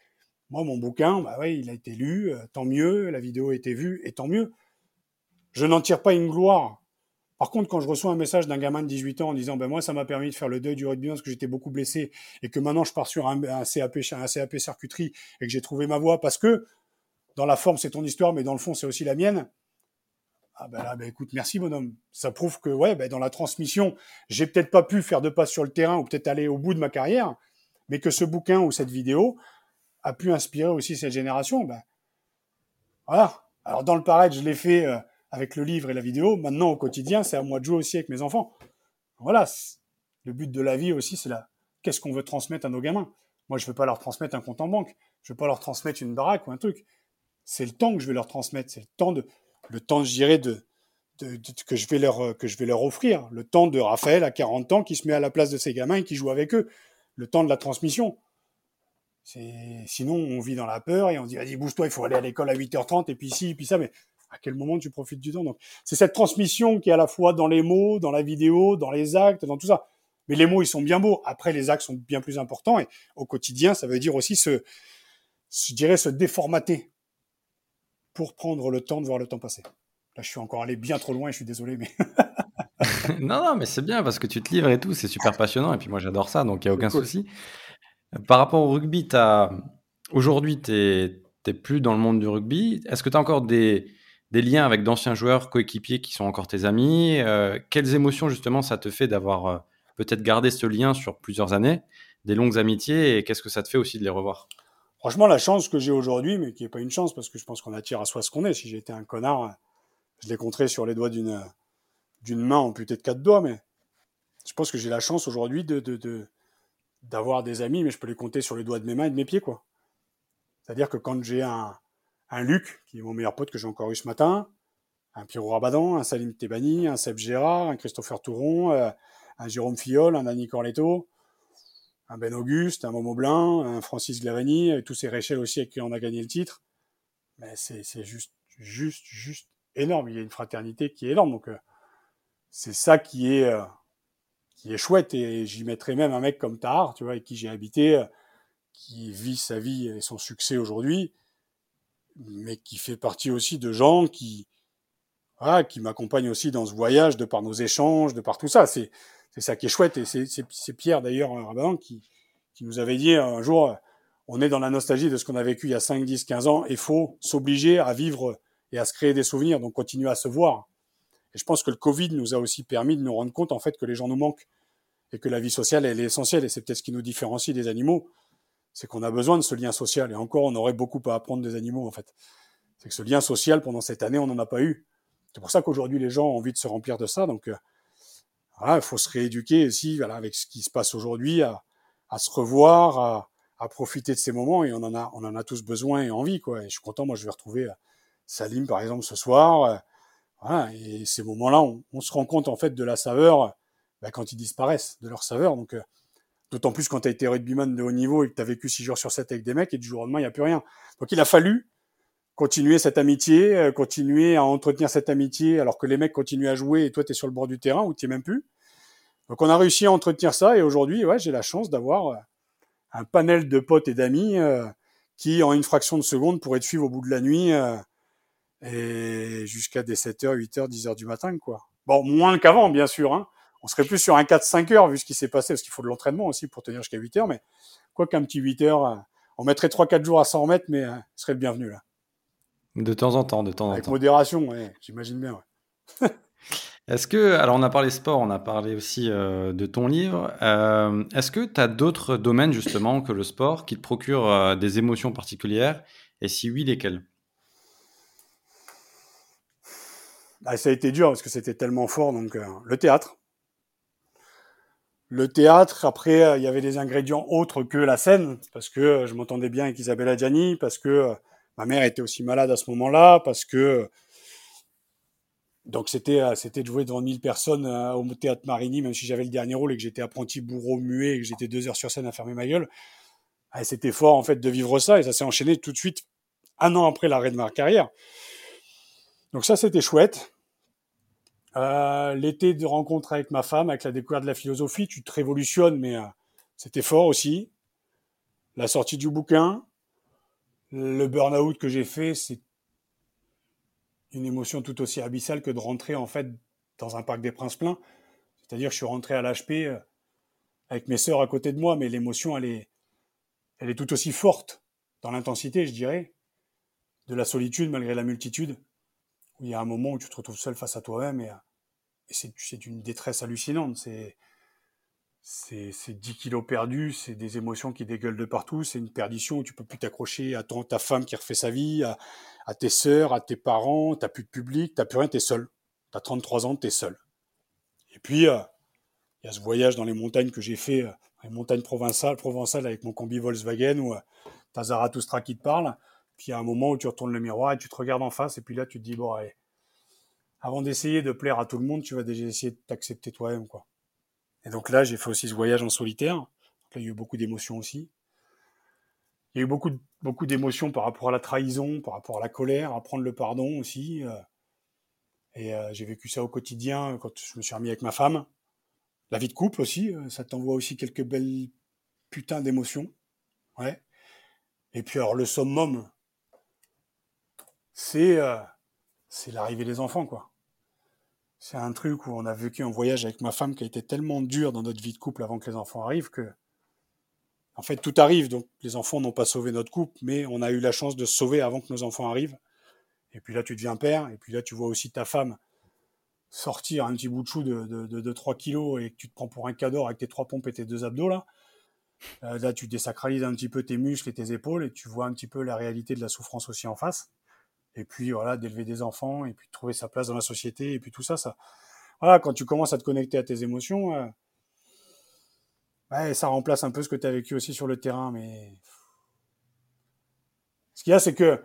moi, mon bouquin, bah ouais, il a été lu, euh, tant mieux, la vidéo a été vue, et tant mieux je n'en tire pas une gloire. Par contre, quand je reçois un message d'un gamin de 18 ans en disant ben moi ça m'a permis de faire le deuil du rugby parce que j'étais beaucoup blessé et que maintenant je pars sur un, CAP un CAP circuiterie et que j'ai trouvé ma voie parce que dans la forme c'est ton histoire mais dans le fond c'est aussi la mienne. Ah ben là ben écoute merci bonhomme. Ça prouve que ouais ben dans la transmission, j'ai peut-être pas pu faire de pas sur le terrain ou peut-être aller au bout de ma carrière, mais que ce bouquin ou cette vidéo a pu inspirer aussi cette génération. Ben voilà. Alors dans le pareil, je l'ai fait euh, avec le livre et la vidéo. Maintenant, au quotidien, c'est à moi de jouer aussi avec mes enfants. Voilà. Le but de la vie aussi, c'est là. Qu'est-ce qu'on veut transmettre à nos gamins? Moi, je ne veux pas leur transmettre un compte en banque. Je ne veux pas leur transmettre une baraque ou un truc. C'est le temps que je vais leur transmettre. C'est le temps de, le temps, je dirais, de, que je vais leur, que je vais leur offrir. Le temps de Raphaël à 40 ans qui se met à la place de ses gamins et qui joue avec eux. Le temps de la transmission. Sinon, on vit dans la peur et on dit, vas-y, bouge-toi, il faut aller à l'école à 8h30 et puis ci, et puis ça. Mais à quel moment tu profites du temps. Donc, c'est cette transmission qui est à la fois dans les mots, dans la vidéo, dans les actes, dans tout ça. Mais les mots, ils sont bien beaux. Après, les actes sont bien plus importants. Et au quotidien, ça veut dire aussi se, je dirais, se déformater pour prendre le temps de voir le temps passer. Là, je suis encore allé bien trop loin et je suis désolé, mais. non, non, mais c'est bien parce que tu te livres et tout. C'est super passionnant. Et puis moi, j'adore ça. Donc, il n'y a aucun souci. Par rapport au rugby, aujourd'hui, tu n'es plus dans le monde du rugby. Est-ce que tu as encore des, des liens avec d'anciens joueurs, coéquipiers qui sont encore tes amis euh, Quelles émotions justement ça te fait d'avoir euh, peut-être gardé ce lien sur plusieurs années, des longues amitiés, et qu'est-ce que ça te fait aussi de les revoir? Franchement, la chance que j'ai aujourd'hui, mais qui n'est pas une chance, parce que je pense qu'on attire à soi ce qu'on est. Si j'étais un connard, je les compterais sur les doigts d'une d'une main amputée de quatre doigts, mais je pense que j'ai la chance aujourd'hui de, de, d'avoir des amis, mais je peux les compter sur les doigts de mes mains et de mes pieds, quoi. C'est-à-dire que quand j'ai un, un Luc, qui est mon meilleur pote que j'ai encore eu ce matin, un Pierrot Rabadan, un Salim Tebani, un Seb Gérard, un Christopher Touron, euh, un Jérôme Fiol, un Annie Corletto, un Ben Auguste, un Momo Blin, un Francis Glavani, tous ces Réchel aussi avec qui on a gagné le titre. Mais c'est juste, juste, juste énorme. Il y a une fraternité qui est énorme. Donc, euh, c'est ça qui est, euh, qui est chouette. Et j'y mettrais même un mec comme Tahar, tu vois, avec qui j'ai habité, qui vit sa vie et son succès aujourd'hui mais qui fait partie aussi de gens qui, ah, qui m'accompagnent aussi dans ce voyage de par nos échanges, de par tout ça. C'est, c'est ça qui est chouette. Et c'est, Pierre d'ailleurs, qui, qui nous avait dit un jour, on est dans la nostalgie de ce qu'on a vécu il y a 5, 10, 15 ans. Il faut s'obliger à vivre et à se créer des souvenirs, donc continuer à se voir. Et je pense que le Covid nous a aussi permis de nous rendre compte en fait que les gens nous manquent et que la vie sociale elle est essentielle. Et c'est peut-être ce qui nous différencie des animaux c'est qu'on a besoin de ce lien social. Et encore, on aurait beaucoup à apprendre des animaux, en fait. C'est que ce lien social, pendant cette année, on n'en a pas eu. C'est pour ça qu'aujourd'hui, les gens ont envie de se remplir de ça. Donc, euh, voilà, il faut se rééduquer aussi, voilà, avec ce qui se passe aujourd'hui, à, se revoir, à, à, profiter de ces moments. Et on en a, on en a tous besoin et envie, quoi. Et je suis content, moi, je vais retrouver euh, Salim, par exemple, ce soir. Euh, voilà, et ces moments-là, on, se rend compte, en fait, de la saveur bah, quand ils disparaissent, de leur saveur. Donc, D'autant plus quand tu as été rugbyman de haut niveau et que tu as vécu 6 jours sur 7 avec des mecs et du jour au lendemain, il n'y a plus rien. Donc il a fallu continuer cette amitié, euh, continuer à entretenir cette amitié alors que les mecs continuent à jouer et toi tu es sur le bord du terrain ou tu même plus. Donc on a réussi à entretenir ça et aujourd'hui, ouais, j'ai la chance d'avoir euh, un panel de potes et d'amis euh, qui, en une fraction de seconde, pourraient te suivre au bout de la nuit et jusqu'à des 7h, 8h, 10h du matin, quoi. Bon, moins qu'avant, bien sûr. Hein. On serait plus sur un 4-5 heures vu ce qui s'est passé, parce qu'il faut de l'entraînement aussi pour tenir jusqu'à 8 heures, mais quoi qu'un petit 8 heures, on mettrait 3-4 jours à s'en remettre, mais ce serait le bienvenu là. De temps en temps, de temps en temps. Avec modération, j'imagine bien. Est-ce que, alors on a parlé sport, on a parlé aussi euh, de ton livre. Euh, est-ce que tu as d'autres domaines justement que le sport qui te procurent euh, des émotions particulières? Et si oui, lesquelles bah, Ça a été dur parce que c'était tellement fort. Donc le théâtre. Le théâtre, après, il y avait des ingrédients autres que la scène, parce que je m'entendais bien avec Isabelle Adjani, parce que Ma mère était aussi malade à ce moment-là parce que donc c'était euh, c'était de jouer devant 1000 personnes euh, au théâtre Marigny, même si j'avais le dernier rôle et que j'étais apprenti bourreau muet et que j'étais deux heures sur scène à fermer ma gueule. Ah, c'était fort en fait de vivre ça et ça s'est enchaîné tout de suite un an après l'arrêt de ma carrière. Donc ça c'était chouette. Euh, l'été de rencontre avec ma femme, avec la découverte de la philosophie, tu te révolutionnes, mais c'était fort aussi. La sortie du bouquin, le burn-out que j'ai fait, c'est une émotion tout aussi abyssale que de rentrer en fait dans un parc des Princes plein. C'est-à-dire que je suis rentré à l'HP euh, avec mes sœurs à côté de moi, mais l'émotion elle est, elle est tout aussi forte dans l'intensité, je dirais, de la solitude malgré la multitude. Où il y a un moment où tu te retrouves seul face à toi-même et, et c'est une détresse hallucinante. C'est c'est 10 kilos perdus, c'est des émotions qui dégueulent de partout, c'est une perdition où tu peux plus t'accrocher à ton, ta femme qui refait sa vie, à, tes sœurs, à tes parents, t'as plus de public, t'as plus rien, t'es seul. T'as 33 ans, t'es seul. Et puis, euh, il y a ce voyage dans les montagnes que j'ai fait, euh, les montagnes provençales, provençales avec mon combi Volkswagen, où euh, t'as Zarathustra qui te parle, puis il y a un moment où tu retournes le miroir et tu te regardes en face, et puis là tu te dis, bon, allez, avant d'essayer de plaire à tout le monde, tu vas déjà essayer de t'accepter toi-même, quoi. Et donc là, j'ai fait aussi ce voyage en solitaire. là, il y a eu beaucoup d'émotions aussi. Il y a eu beaucoup, beaucoup d'émotions par rapport à la trahison, par rapport à la colère, à prendre le pardon aussi. Euh. Et euh, j'ai vécu ça au quotidien quand je me suis remis avec ma femme. La vie de couple aussi, euh, ça t'envoie aussi quelques belles putains d'émotions. Ouais. Et puis alors le summum, c'est c'est l'arrivée des enfants, quoi c'est un truc où on a vécu un voyage avec ma femme qui a été tellement dur dans notre vie de couple avant que les enfants arrivent que, en fait, tout arrive. Donc, les enfants n'ont pas sauvé notre couple, mais on a eu la chance de se sauver avant que nos enfants arrivent. Et puis là, tu deviens père, et puis là, tu vois aussi ta femme sortir un petit bout de chou de, de, 3 kilos et que tu te prends pour un cadeau avec tes trois pompes et tes deux abdos là. Euh, là, tu désacralises un petit peu tes muscles et tes épaules et tu vois un petit peu la réalité de la souffrance aussi en face et puis voilà, d'élever des enfants, et puis de trouver sa place dans la société, et puis tout ça, ça, voilà, quand tu commences à te connecter à tes émotions, euh, ça remplace un peu ce que tu as vécu aussi sur le terrain, mais ce qu'il y a, c'est que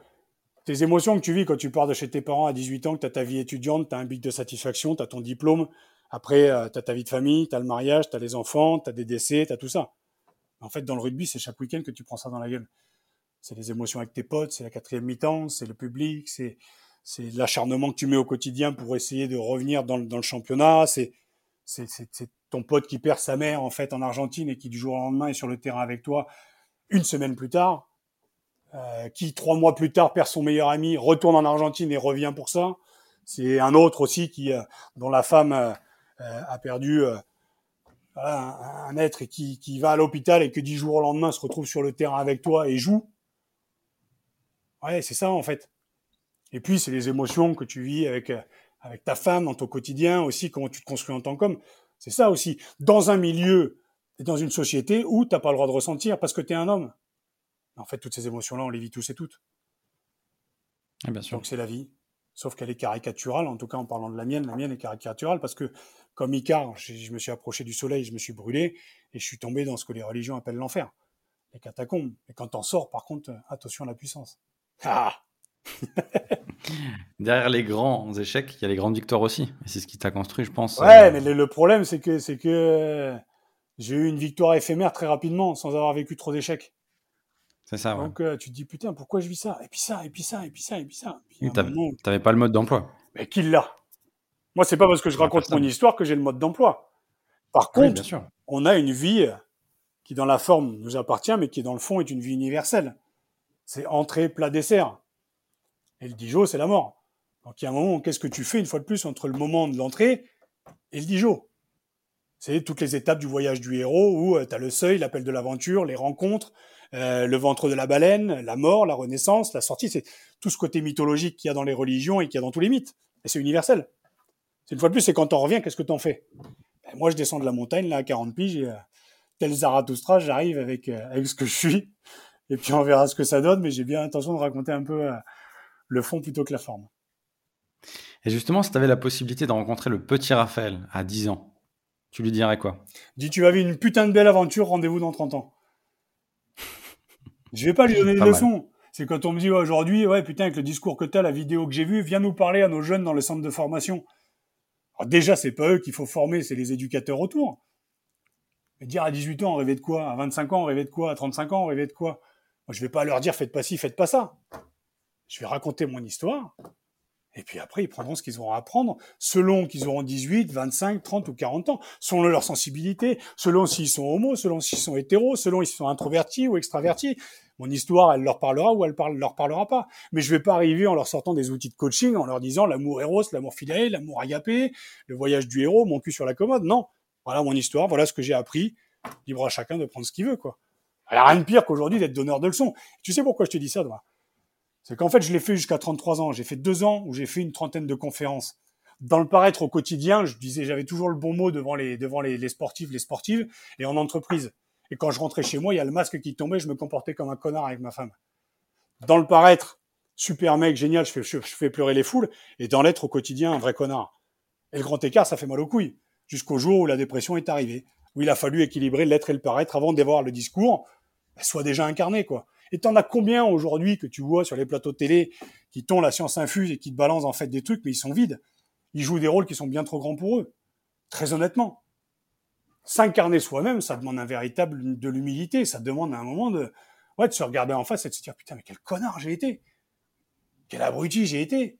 tes émotions que tu vis quand tu pars de chez tes parents à 18 ans, que tu as ta vie étudiante, tu as un bic de satisfaction, tu as ton diplôme, après euh, tu as ta vie de famille, tu as le mariage, tu as les enfants, tu as des décès, tu as tout ça. En fait, dans le rugby, c'est chaque week-end que tu prends ça dans la gueule c'est les émotions avec tes potes, c'est la quatrième mi-temps, c'est le public, c'est c'est l'acharnement que tu mets au quotidien pour essayer de revenir dans, dans le championnat, c'est c'est ton pote qui perd sa mère en fait en Argentine et qui du jour au lendemain est sur le terrain avec toi une semaine plus tard, euh, qui trois mois plus tard perd son meilleur ami, retourne en Argentine et revient pour ça. C'est un autre aussi qui euh, dont la femme euh, a perdu un, un, être et qui, qui va à l'hôpital et que dix jours au lendemain se retrouve sur le terrain avec toi et joue. Ouais, c'est ça en fait. Et puis c'est les émotions que tu vis avec euh, avec ta femme dans ton quotidien aussi, comment tu te construis en tant qu'homme. C'est ça aussi. Dans un milieu et dans une société où t'as pas le droit de ressentir parce que tu es un homme. En fait, toutes ces émotions-là, on les vit tous et toutes. Et bien sûr. Donc c'est la vie. Sauf qu'elle est caricaturale, en tout cas en parlant de la mienne, la mienne est caricaturale parce que comme Icar, je me suis approché du soleil, je me suis brûlé et je suis tombé dans ce que les religions appellent l'enfer, les catacombes. Et quand t'en sors, par contre, attention à la puissance. Ah Derrière les grands échecs, il y a les grandes victoires aussi. Et c'est ce qui t'a construit, je pense. Ouais, euh, mais le, problème, c'est que, c'est que j'ai eu une victoire éphémère très rapidement, sans avoir vécu trop d'échecs. C'est ça. Donc euh, tu te dis putain, pourquoi je vis ça? Et puis ça, et puis ça, et puis ça, et puis ça. Tu n'avais pas le mode d'emploi. Mais qui l'a? Moi, c'est pas parce que je raconte mon histoire que j'ai le mode d'emploi. Par contre, on a une vie qui, dans la forme, nous appartient, mais qui, dans le fond, est une vie universelle. C'est entrée, plat, dessert. Et le Dijon, c'est la mort. Donc il y a un moment, qu'est-ce que tu fais une fois de plus entre le moment de l'entrée et le Dijon? C'est toutes les étapes du voyage du héros où euh, tu as le seuil, l'appel de l'aventure, les rencontres, euh, le ventre de la baleine, la mort, la renaissance, la sortie. C'est tout ce côté mythologique qu'il y a dans les religions et qu'il y a dans tous les mythes. Et c'est universel. C'est une fois de plus, c'est quand on revient, qu'est-ce que t'en fais? Ben, Moi, je descends de la montagne, là, à 40 piges, euh, tel Zarathustra, j'arrive avec, avec ce que je suis. Et puis on verra ce que ça donne, mais j'ai bien l'intention de raconter un peu le fond plutôt que la forme. Et justement, si tu avais la possibilité de rencontrer le petit Raphaël à 10 ans, tu lui dirais quoi? Dis, tu vas vivre une putain de belle aventure, rendez-vous dans 30 ans. Je vais pas lui donner des leçons. C'est quand on me dit aujourd'hui, ouais, putain, avec le discours que tu as, la vidéo que j'ai vue, viens nous parler à nos jeunes dans le centre de formation. Alors déjà, c'est pas eux qu'il faut former, c'est les éducateurs autour. Mais dire à 18 ans, on rêvait de quoi? À 25 ans, on rêvait de quoi? À 35 ans, on rêvait de quoi? Moi, je vais pas leur dire, faites pas ci, faites pas ça. Je vais raconter mon histoire. Et puis après, ils prendront ce qu'ils auront à apprendre, selon qu'ils auront 18, 25, 30 ou 40 ans, selon leur sensibilité, selon s'ils sont homo, selon s'ils sont hétéros, selon s'ils sont introvertis ou extravertis. Mon histoire, elle leur parlera ou elle ne leur parlera pas. Mais je vais pas arriver en leur sortant des outils de coaching, en leur disant l'amour héros, l'amour fidèle, l'amour agapé, le voyage du héros, mon cul sur la commode. Non. Voilà mon histoire, voilà ce que j'ai appris. Libre à chacun de prendre ce qu'il veut, quoi. Il n'y a rien de pire qu'aujourd'hui d'être donneur de leçons. Tu sais pourquoi je te dis ça, toi c'est qu'en fait, je l'ai fait jusqu'à 33 ans. J'ai fait deux ans où j'ai fait une trentaine de conférences. Dans le paraître au quotidien, je disais, j'avais toujours le bon mot devant les, devant les, sportifs, les sportives, et en entreprise. Et quand je rentrais chez moi, il y a le masque qui tombait, je me comportais comme un connard avec ma femme. Dans le paraître, super mec, génial, je fais, je, fais pleurer les foules, et dans l'être au quotidien, un vrai connard. Et le grand écart, ça fait mal aux couilles. Jusqu'au jour où la dépression est arrivée, où il a fallu équilibrer l'être et le paraître avant d'avoir le discours, soit déjà incarné, quoi. Et t'en as combien aujourd'hui que tu vois sur les plateaux de télé qui t'ont la science infuse et qui te balancent en fait des trucs, mais ils sont vides. Ils jouent des rôles qui sont bien trop grands pour eux. Très honnêtement. S'incarner soi-même, ça demande un véritable de l'humilité. Ça demande à un moment de, ouais, de se regarder en face et de se dire, putain, mais quel connard j'ai été. Quel abruti j'ai été.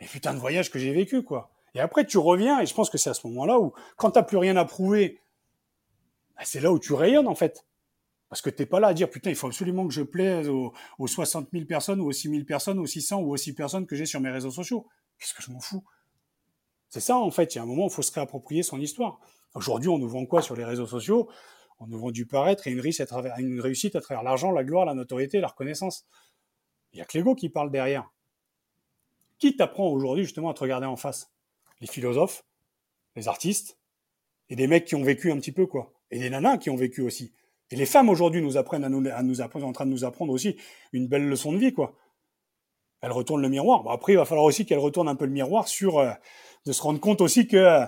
Et putain de voyage que j'ai vécu, quoi. Et après, tu reviens, et je pense que c'est à ce moment-là où, quand t'as plus rien à prouver, bah, c'est là où tu rayonnes, en fait. Parce que t'es pas là à dire, putain, il faut absolument que je plaise aux, 60 000 personnes, ou aux 6 000 personnes, ou aux 600, ou aux 6 personnes que j'ai sur mes réseaux sociaux. Qu'est-ce que je m'en fous? C'est ça, en fait. Il y a un moment où il faut se réapproprier son histoire. Aujourd'hui, on nous vend quoi sur les réseaux sociaux? On nous vend du paraître et une à travers, une réussite à travers l'argent, la gloire, la notoriété, la reconnaissance. Il y a que l'ego qui parle derrière. Qui t'apprend aujourd'hui justement à te regarder en face? Les philosophes, les artistes, et des mecs qui ont vécu un petit peu, quoi. Et des nanas qui ont vécu aussi. Et les femmes aujourd'hui nous apprennent à nous, à nous apprendre, en train de nous apprendre aussi une belle leçon de vie, quoi. Elles retournent le miroir. Bon, après, il va falloir aussi qu'elles retournent un peu le miroir sur euh, de se rendre compte aussi que euh,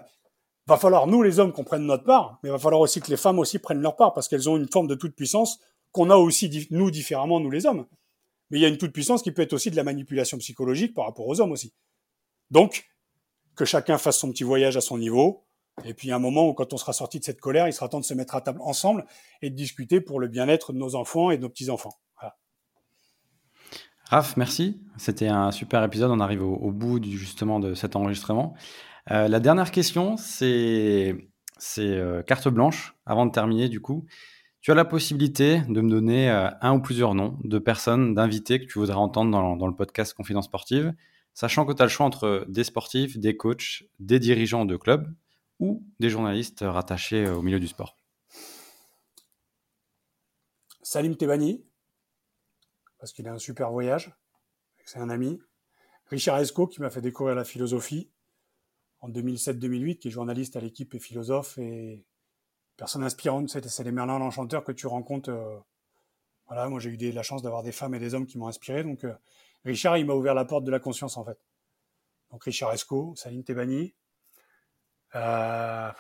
va falloir nous les hommes qu'on prenne notre part, mais il va falloir aussi que les femmes aussi prennent leur part parce qu'elles ont une forme de toute puissance qu'on a aussi nous différemment nous les hommes. Mais il y a une toute puissance qui peut être aussi de la manipulation psychologique par rapport aux hommes aussi. Donc que chacun fasse son petit voyage à son niveau, et puis, un moment où, quand on sera sorti de cette colère, il sera temps de se mettre à table ensemble et de discuter pour le bien-être de nos enfants et de nos petits-enfants. Raph, merci. C'était un super épisode. On arrive au, bout justement de cet enregistrement. Euh, la dernière question, c'est euh, carte blanche. Avant de terminer, du coup, tu as la possibilité de me donner euh, un ou plusieurs noms de personnes, d'invités que tu voudrais entendre dans, dans le podcast Confidence Sportive, sachant que tu as le choix entre des sportifs, des coachs, des dirigeants de clubs ou des journalistes rattachés euh, au milieu du sport Salim Tebani, parce qu'il a un super voyage, c'est un ami. Richard Esco, qui m'a fait découvrir la philosophie en 2007-2008, qui est journaliste à l'équipe et philosophe et personne inspirante. C'est les Merlin l'Enchanteur que tu rencontres. Euh, voilà, moi j'ai eu la chance d'avoir des femmes et des hommes qui m'ont inspiré. Donc euh, Richard, il m'a ouvert la porte de la conscience en fait. Donc Richard Esco, Salim Tebani, euh,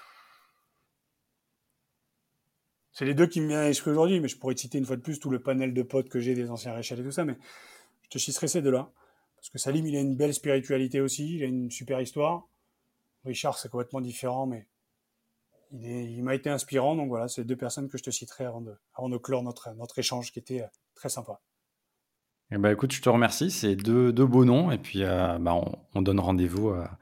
c'est les deux qui me viennent à l'esprit aujourd'hui, mais je pourrais te citer une fois de plus tout le panel de potes que j'ai des anciens Réchal et tout ça, mais je te citerai ces deux-là. Parce que Salim, il a une belle spiritualité aussi, il a une super histoire. Richard, c'est complètement différent, mais il, m'a été inspirant. Donc voilà, c'est deux personnes que je te citerai avant de, avant de clore notre, notre échange qui était très sympa. Eh ben, écoute, je te remercie. C'est deux, deux beaux noms. Et puis, bah, on, on, donne rendez-vous à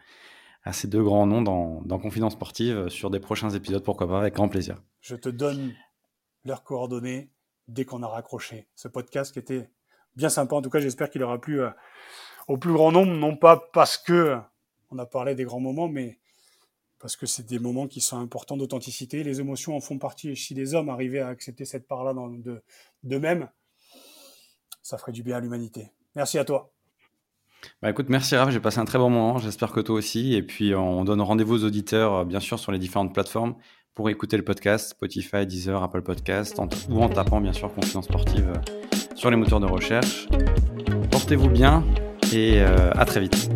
ces deux grands noms dans, Confidence Sportive sur des prochains épisodes, pourquoi pas, avec grand plaisir. Je te donne leurs coordonnées dès qu'on a raccroché. Ce podcast qui était bien sympa, en tout cas j'espère qu'il aura plu euh, au plus grand nombre, non pas parce que on a parlé des grands moments, mais parce que c'est des moments qui sont importants d'authenticité. Les émotions en font partie. Et si les hommes arrivaient à accepter cette part-là d'eux-mêmes, ça ferait du bien à l'humanité. Merci à toi. Bah écoute, merci Raph, j'ai passé un très bon moment, j'espère que toi aussi. Et puis on donne rendez-vous aux auditeurs, euh, bien sûr, sur les différentes plateformes pour écouter le podcast, Spotify, Deezer, Apple Podcast, ou en tapant bien sûr Confidence Sportive euh, sur les moteurs de recherche. Portez-vous bien et euh, à très vite.